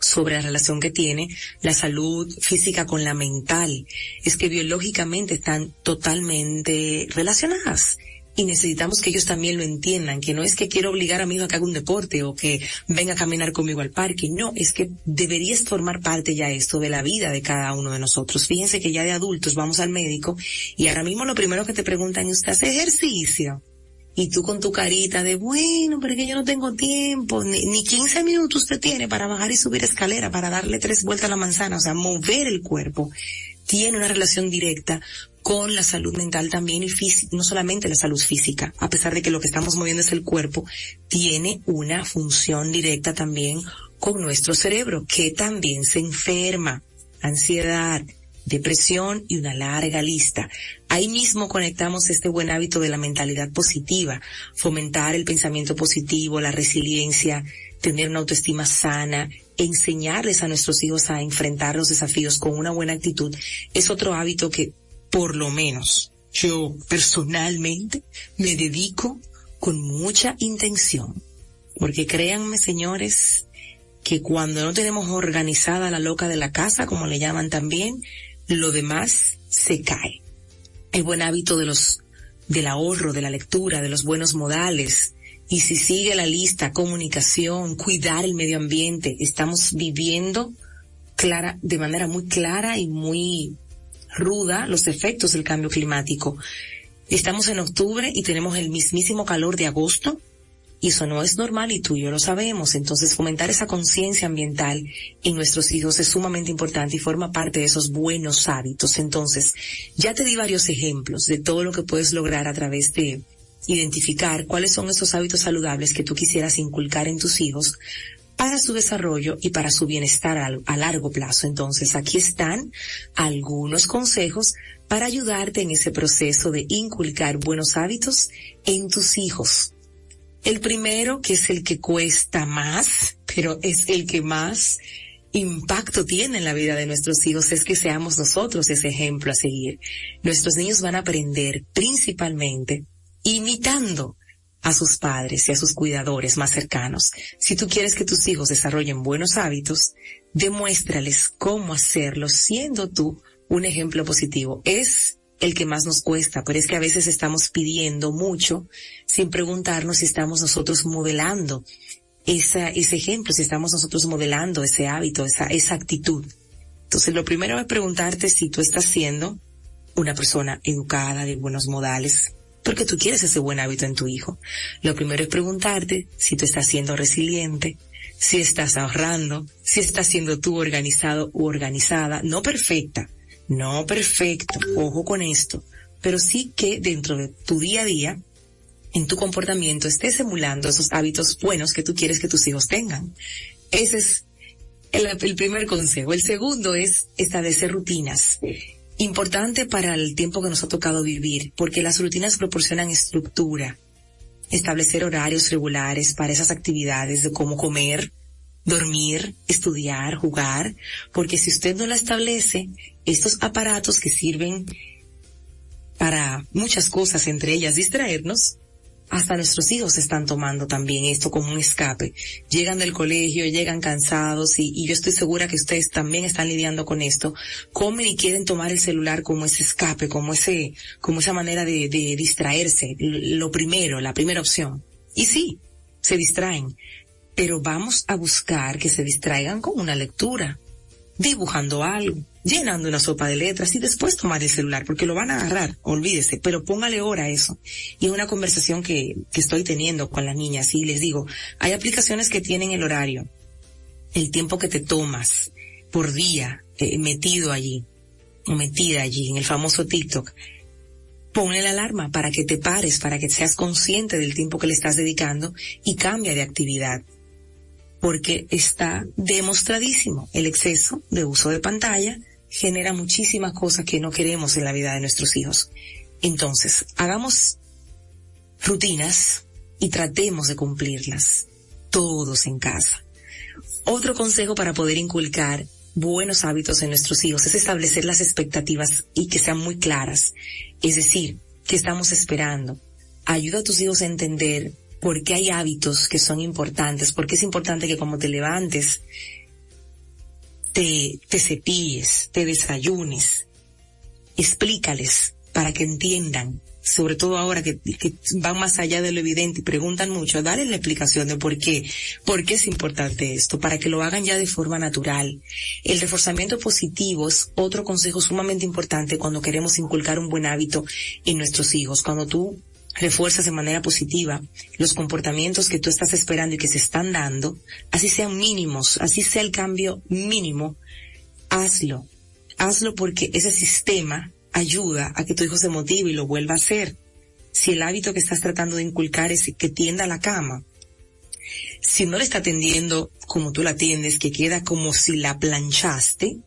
sobre la relación que tiene la salud física con la mental. Es que biológicamente están totalmente relacionadas. Y necesitamos que ellos también lo entiendan, que no es que quiero obligar a mi hijo a que haga un deporte o que venga a caminar conmigo al parque, no, es que deberías formar parte ya esto de la vida de cada uno de nosotros. Fíjense que ya de adultos vamos al médico y ahora mismo lo primero que te preguntan es, ¿usted hace ejercicio? Y tú con tu carita de, bueno, pero que yo no tengo tiempo, ni, ni 15 minutos usted tiene para bajar y subir escalera, para darle tres vueltas a la manzana, o sea, mover el cuerpo tiene una relación directa con la salud mental también y no solamente la salud física, a pesar de que lo que estamos moviendo es el cuerpo, tiene una función directa también con nuestro cerebro, que también se enferma. Ansiedad, depresión y una larga lista. Ahí mismo conectamos este buen hábito de la mentalidad positiva, fomentar el pensamiento positivo, la resiliencia, tener una autoestima sana, enseñarles a nuestros hijos a enfrentar los desafíos con una buena actitud, es otro hábito que por lo menos yo personalmente me dedico con mucha intención. Porque créanme, señores, que cuando no tenemos organizada la loca de la casa, como le llaman también, lo demás se cae. El buen hábito de los, del ahorro, de la lectura, de los buenos modales, y si sigue la lista, comunicación, cuidar el medio ambiente, estamos viviendo clara, de manera muy clara y muy ruda los efectos del cambio climático. Estamos en octubre y tenemos el mismísimo calor de agosto y eso no es normal y tú y yo lo sabemos. Entonces fomentar esa conciencia ambiental en nuestros hijos es sumamente importante y forma parte de esos buenos hábitos. Entonces, ya te di varios ejemplos de todo lo que puedes lograr a través de identificar cuáles son esos hábitos saludables que tú quisieras inculcar en tus hijos para su desarrollo y para su bienestar a, largo plazo. Entonces, aquí están algunos consejos para ayudarte en ese proceso de inculcar buenos hábitos en tus hijos. El primero, que es el que cuesta más, pero es el que más impacto tiene en la vida de nuestros hijos, es que seamos nosotros ese ejemplo a seguir. Nuestros niños van a aprender principalmente imitando a sus padres y a sus cuidadores más cercanos. Si tú quieres que tus hijos desarrollen buenos hábitos, demuéstrales cómo hacerlo siendo tú un ejemplo positivo. Es el que más nos cuesta, pero es que a veces estamos pidiendo mucho sin preguntarnos si estamos nosotros modelando esa, ese ejemplo, si estamos nosotros modelando ese hábito, esa, esa actitud. Entonces lo primero es preguntarte si tú estás siendo una persona educada, de buenos modales, porque tú quieres ese buen hábito en tu hijo. Lo primero es preguntarte si tú estás siendo resiliente, si estás ahorrando, si estás siendo tú organizado u organizada, no perfecta, no perfecto, ojo con esto, pero sí que dentro de tu día a día, en tu comportamiento, estés emulando esos hábitos buenos que tú quieres que tus hijos tengan. Ese es el, el primer consejo. El segundo es establecer rutinas importante para el tiempo que nos ha tocado vivir, porque las rutinas proporcionan estructura, establecer horarios regulares para esas actividades de cómo comer, dormir, estudiar, jugar, porque si usted no la establece, estos aparatos que sirven para muchas cosas, entre ellas distraernos, hasta nuestros hijos están tomando también esto como un escape. Llegan del colegio, llegan cansados y, yo estoy segura que ustedes también están lidiando con esto. Comen y quieren tomar el celular como ese escape, como ese, como esa manera de, de distraerse. Lo primero, la primera opción. Y sí, se distraen. Pero vamos a buscar que se distraigan con una lectura, dibujando algo, llenando una sopa de letras y después tomar el celular, porque lo van a agarrar, olvídese, pero póngale hora a eso. Y es una conversación que, que estoy teniendo con las niñas y les digo, hay aplicaciones que tienen el horario, el tiempo que te tomas por día eh, metido allí, o metida allí en el famoso TikTok. Ponle la alarma para que te pares, para que seas consciente del tiempo que le estás dedicando y cambia de actividad porque está demostradísimo el exceso de uso de pantalla genera muchísimas cosas que no queremos en la vida de nuestros hijos. Entonces, hagamos rutinas y tratemos de cumplirlas todos en casa. Otro consejo para poder inculcar buenos hábitos en nuestros hijos es establecer las expectativas y que sean muy claras. Es decir, que estamos esperando. Ayuda a tus hijos a entender por qué hay hábitos que son importantes, porque es importante que como te levantes, te, te cepilles, te desayunes. Explícales para que entiendan sobre todo ahora que, que, van más allá de lo evidente y preguntan mucho, darles la explicación de por qué, por qué es importante esto, para que lo hagan ya de forma natural. El reforzamiento positivo es otro consejo sumamente importante cuando queremos inculcar un buen hábito en nuestros hijos. Cuando tú refuerzas de manera positiva los comportamientos que tú estás esperando y que se están dando, así sean mínimos, así sea el cambio mínimo, hazlo. Hazlo porque ese sistema ayuda a que tu hijo se motive y lo vuelva a hacer. Si el hábito que estás tratando de inculcar es que tienda la cama, si no le está tendiendo como tú la tiendes, que queda como si la planchaste,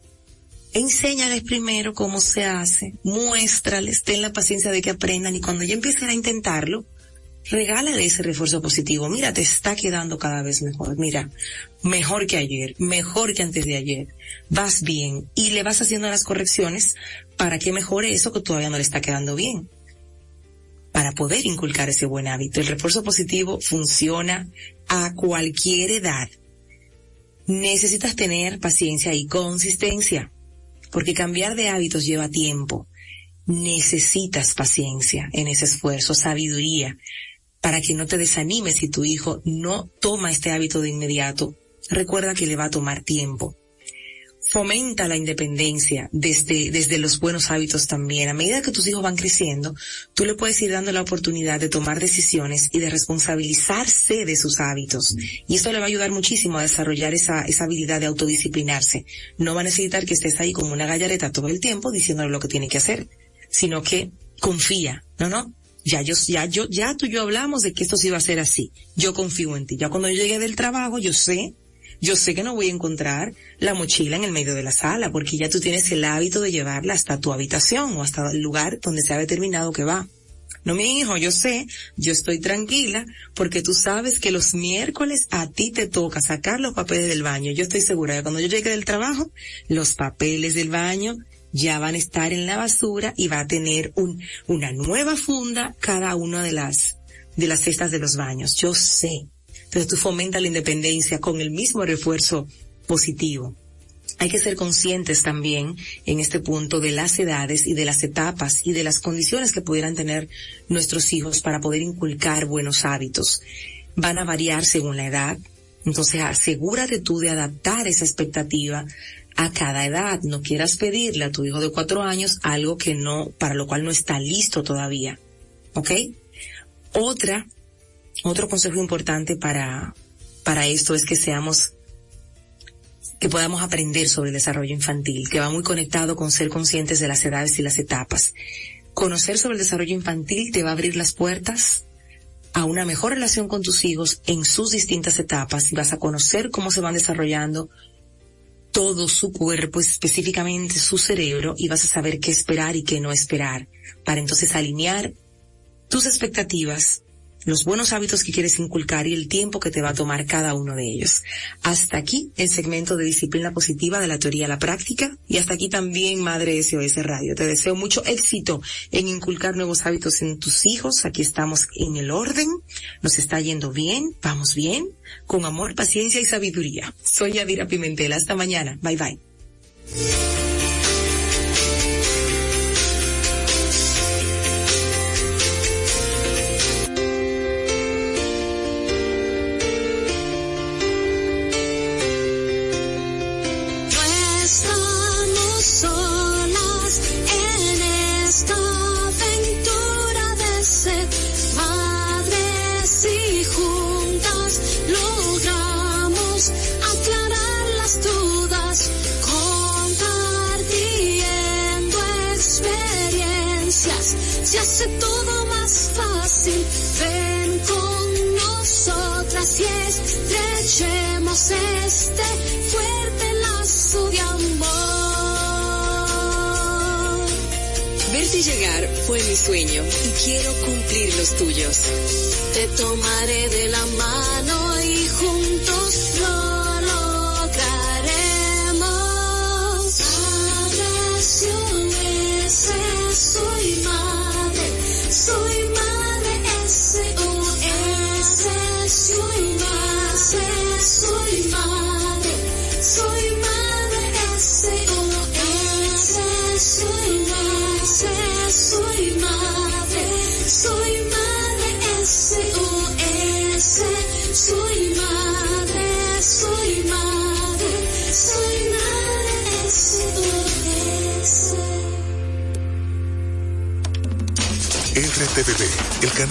enséñales primero cómo se hace, muéstrales, ten la paciencia de que aprendan y cuando ya empiecen a intentarlo, regálale ese refuerzo positivo. Mira, te está quedando cada vez mejor. Mira, mejor que ayer, mejor que antes de ayer. Vas bien y le vas haciendo las correcciones para que mejore eso que todavía no le está quedando bien. Para poder inculcar ese buen hábito. El refuerzo positivo funciona a cualquier edad. Necesitas tener paciencia y consistencia porque cambiar de hábitos lleva tiempo. Necesitas paciencia en ese esfuerzo, sabiduría, para que no te desanimes si tu hijo no toma este hábito de inmediato. Recuerda que le va a tomar tiempo fomenta la independencia desde, desde los buenos hábitos también. A medida que tus hijos van creciendo, tú le puedes ir dando la oportunidad de tomar decisiones y de responsabilizarse de sus hábitos. Y esto le va a ayudar muchísimo a desarrollar esa, esa habilidad de autodisciplinarse. No va a necesitar que estés ahí como una gallareta todo el tiempo diciéndole lo que tiene que hacer, sino que confía, ¿no, no? Ya yo, ya yo, ya tú y yo hablamos de que esto sí va a ser así. Yo confío en ti. Ya cuando yo llegue del trabajo, yo sé yo sé que no voy a encontrar la mochila en el medio de la sala porque ya tú tienes el hábito de llevarla hasta tu habitación o hasta el lugar donde se ha determinado que va. No, mi hijo, yo sé, yo estoy tranquila porque tú sabes que los miércoles a ti te toca sacar los papeles del baño. Yo estoy segura de que cuando yo llegue del trabajo, los papeles del baño ya van a estar en la basura y va a tener un, una nueva funda cada una de las, de las cestas de los baños. Yo sé. Entonces tú fomentas la independencia con el mismo refuerzo positivo. Hay que ser conscientes también en este punto de las edades y de las etapas y de las condiciones que pudieran tener nuestros hijos para poder inculcar buenos hábitos. Van a variar según la edad, entonces asegúrate tú de adaptar esa expectativa a cada edad. No quieras pedirle a tu hijo de cuatro años algo que no, para lo cual no está listo todavía. ¿Ok? Otra otro consejo importante para, para esto es que seamos, que podamos aprender sobre el desarrollo infantil, que va muy conectado con ser conscientes de las edades y las etapas. Conocer sobre el desarrollo infantil te va a abrir las puertas a una mejor relación con tus hijos en sus distintas etapas y vas a conocer cómo se van desarrollando todo su cuerpo, específicamente su cerebro, y vas a saber qué esperar y qué no esperar, para entonces alinear tus expectativas los buenos hábitos que quieres inculcar y el tiempo que te va a tomar cada uno de ellos. Hasta aquí el segmento de disciplina positiva de la teoría a la práctica y hasta aquí también Madre SOS Radio. Te deseo mucho éxito en inculcar nuevos hábitos en tus hijos. Aquí estamos en el orden. Nos está yendo bien. Vamos bien. Con amor, paciencia y sabiduría. Soy Yadira Pimentel. Hasta mañana. Bye bye. Quiero cumplir los tuyos. Te tomaré de la mano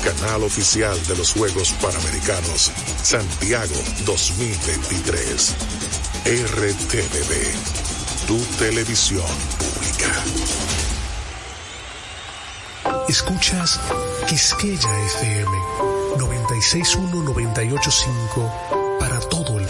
canal oficial de los Juegos Panamericanos Santiago 2023. RTVB, tu televisión pública. Escuchas Quisqueya FM 961-985 para todo el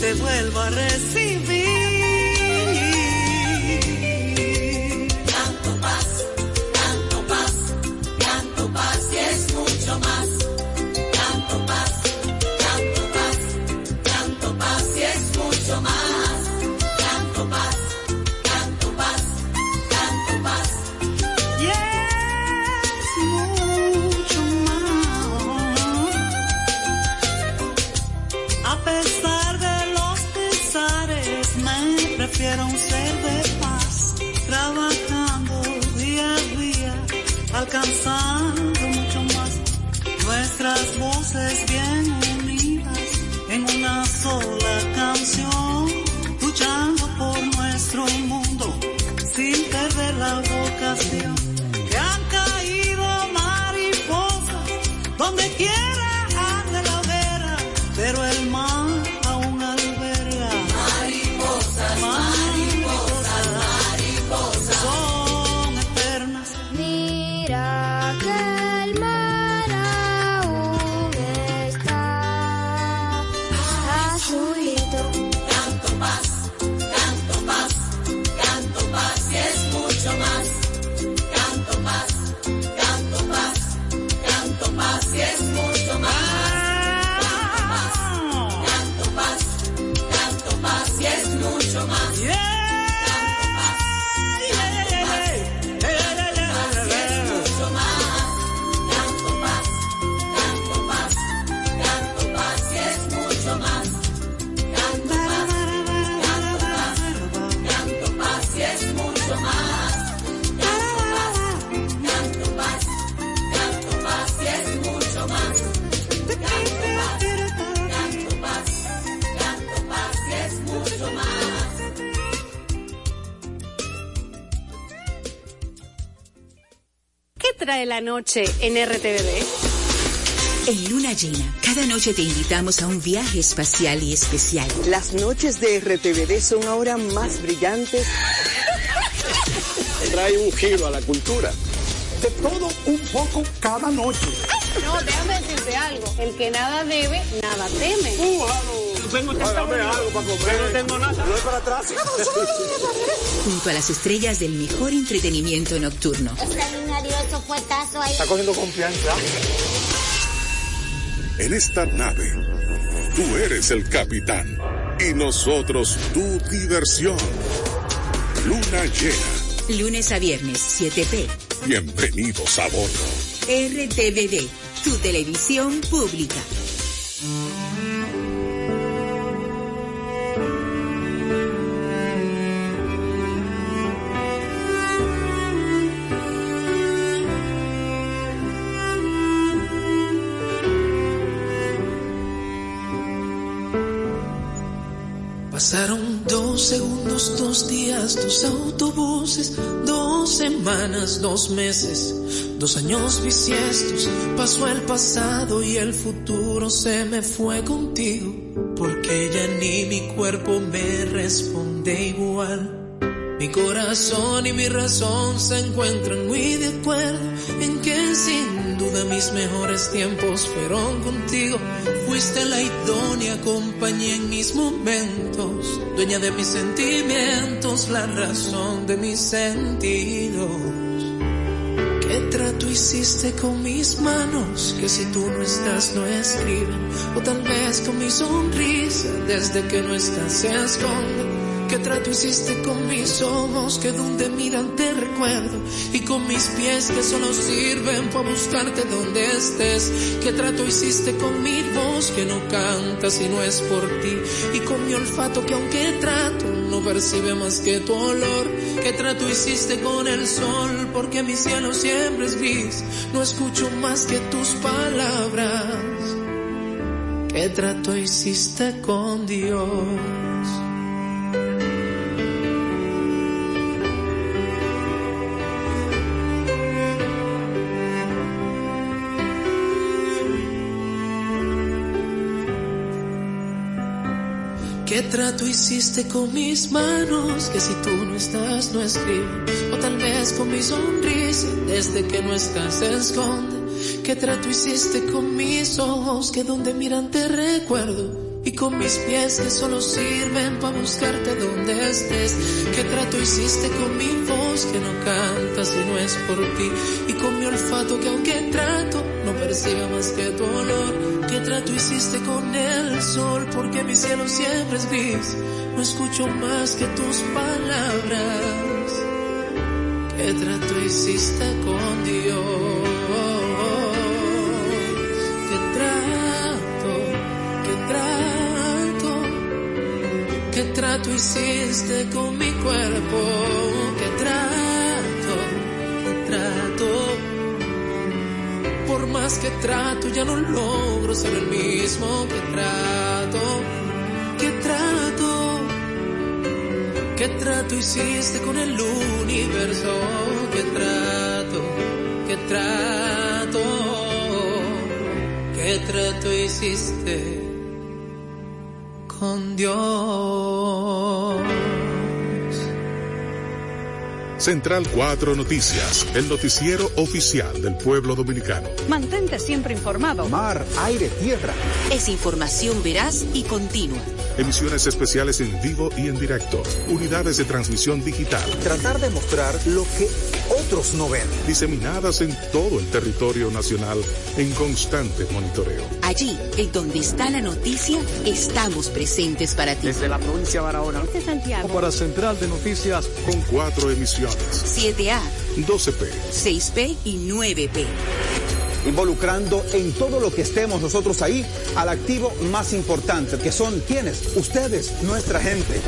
te vuelvo a recibir. trae la noche en RTVD? En Luna Llena, cada noche te invitamos a un viaje espacial y especial. Las noches de RTVD son ahora más brillantes. Trae un giro a la cultura. De todo un poco cada noche. No, déjame decirte algo. El que nada debe, nada teme. Uh, Vengo algo para comer. No tengo nada. Voy para atrás. Junto a las estrellas del mejor entretenimiento nocturno. Extraordinario fuetazo ahí. Está cogiendo confianza. En esta nave, tú eres el capitán y nosotros tu diversión. Luna llena. Lunes a viernes, 7p. Bienvenidos a bordo. RTVD, tu televisión pública. Pasaron dos segundos, dos días, dos autobuses, dos semanas, dos meses, dos años bisiestos. Pasó el pasado y el futuro se me fue contigo, porque ya ni mi cuerpo me responde igual. Mi corazón y mi razón se encuentran muy de acuerdo en que sin duda mis mejores tiempos fueron contigo. Fuiste la idónea compañía en mis momentos, dueña de mis sentimientos, la razón de mis sentidos. ¿Qué trato hiciste con mis manos? Que si tú no estás no escriben. O tal vez con mi sonrisa, desde que no estás se esconde. ¿Qué trato hiciste con mis ojos que donde miran te recuerdo? Y con mis pies que solo sirven para buscarte donde estés. ¿Qué trato hiciste con mi voz que no canta si no es por ti? Y con mi olfato que aunque trato no percibe más que tu olor. ¿Qué trato hiciste con el sol? Porque mi cielo siempre es gris. No escucho más que tus palabras. ¿Qué trato hiciste con Dios? Trato hiciste con mis manos? Que si tú no estás no escriben. O tal vez con mi sonrisa, desde que no estás se esconde. ¿Qué trato hiciste con mis ojos? Que donde miran te recuerdo. Y con mis pies que solo sirven para buscarte donde estés. ¿Qué trato hiciste con mi voz que no canta si no es por ti? Y con mi olfato que aunque trato no percibe más que tu olor. ¿Qué trato hiciste con el sol? Porque mi cielo siempre es gris. No escucho más que tus palabras. ¿Qué trato hiciste con Dios? ¿Qué trato? ¿Qué trato? ¿Qué trato hiciste con mi cuerpo? ¿Qué trato? Más que trato ya no logro ser el mismo que trato. ¿Qué trato? ¿Qué trato hiciste con el universo? ¿Qué trato? ¿Qué trato? ¿Qué trato hiciste con Dios? Central 4 Noticias, el noticiero oficial del pueblo dominicano. Mantente siempre informado. Mar, aire, tierra. Es información veraz y continua. Emisiones especiales en vivo y en directo. Unidades de transmisión digital. Tratar de mostrar lo que otros no ven. Diseminadas en todo el territorio nacional en constante monitoreo. Allí, en donde está la noticia, estamos presentes para ti. Desde la provincia de Barahona. Desde Santiago. Para Central de Noticias. Con cuatro emisiones. 7A, 12P, 6P y 9P. involucrando en todo lo que estemos nosotros ahí al activo más importante, que son quienes, ustedes, nuestra gente.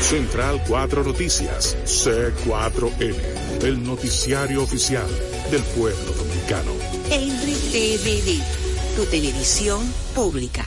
Central 4 Noticias, C4N, el noticiario oficial del pueblo dominicano. RTVD, tu televisión pública.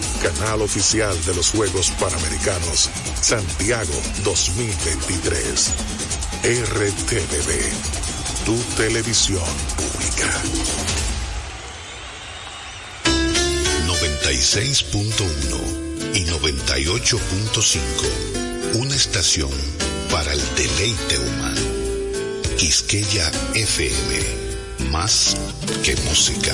canal oficial de los Juegos Panamericanos, Santiago 2023. RTVD, tu televisión pública. 96.1 y 98.5. Una estación para el deleite humano. Quisqueya FM. Más que música.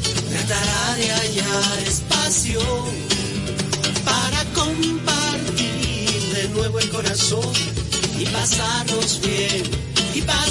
tratará de hallar espacio para compartir de nuevo el corazón y pasarnos bien, y pasarnos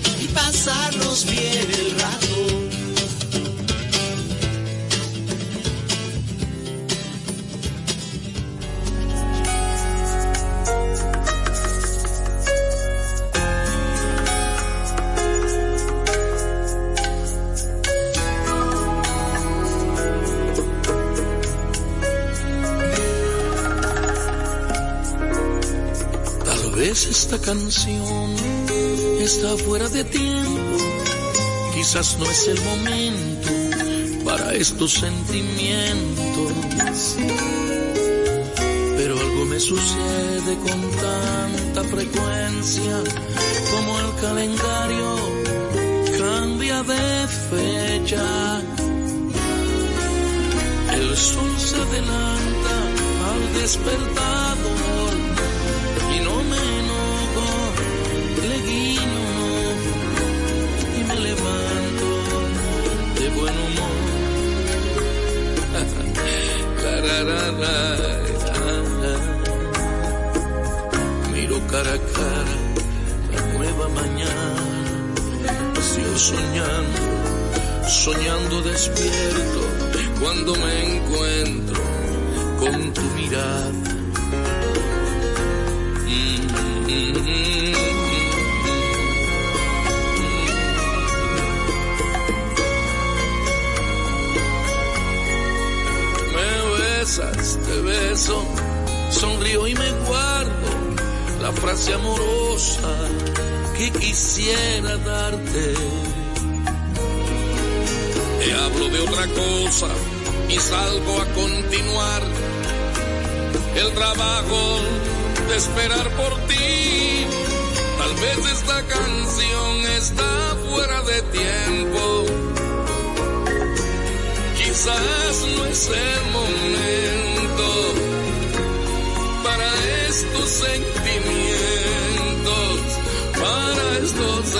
pasarnos bien el rato. Tal vez esta canción quizás no es el momento para estos sentimientos. Pero algo me sucede con tanta frecuencia como el calendario cambia de fecha. El sol se adelanta al despertador esperar por ti. Tal vez esta canción está fuera de tiempo. Quizás no es el momento para estos sentimientos, para estos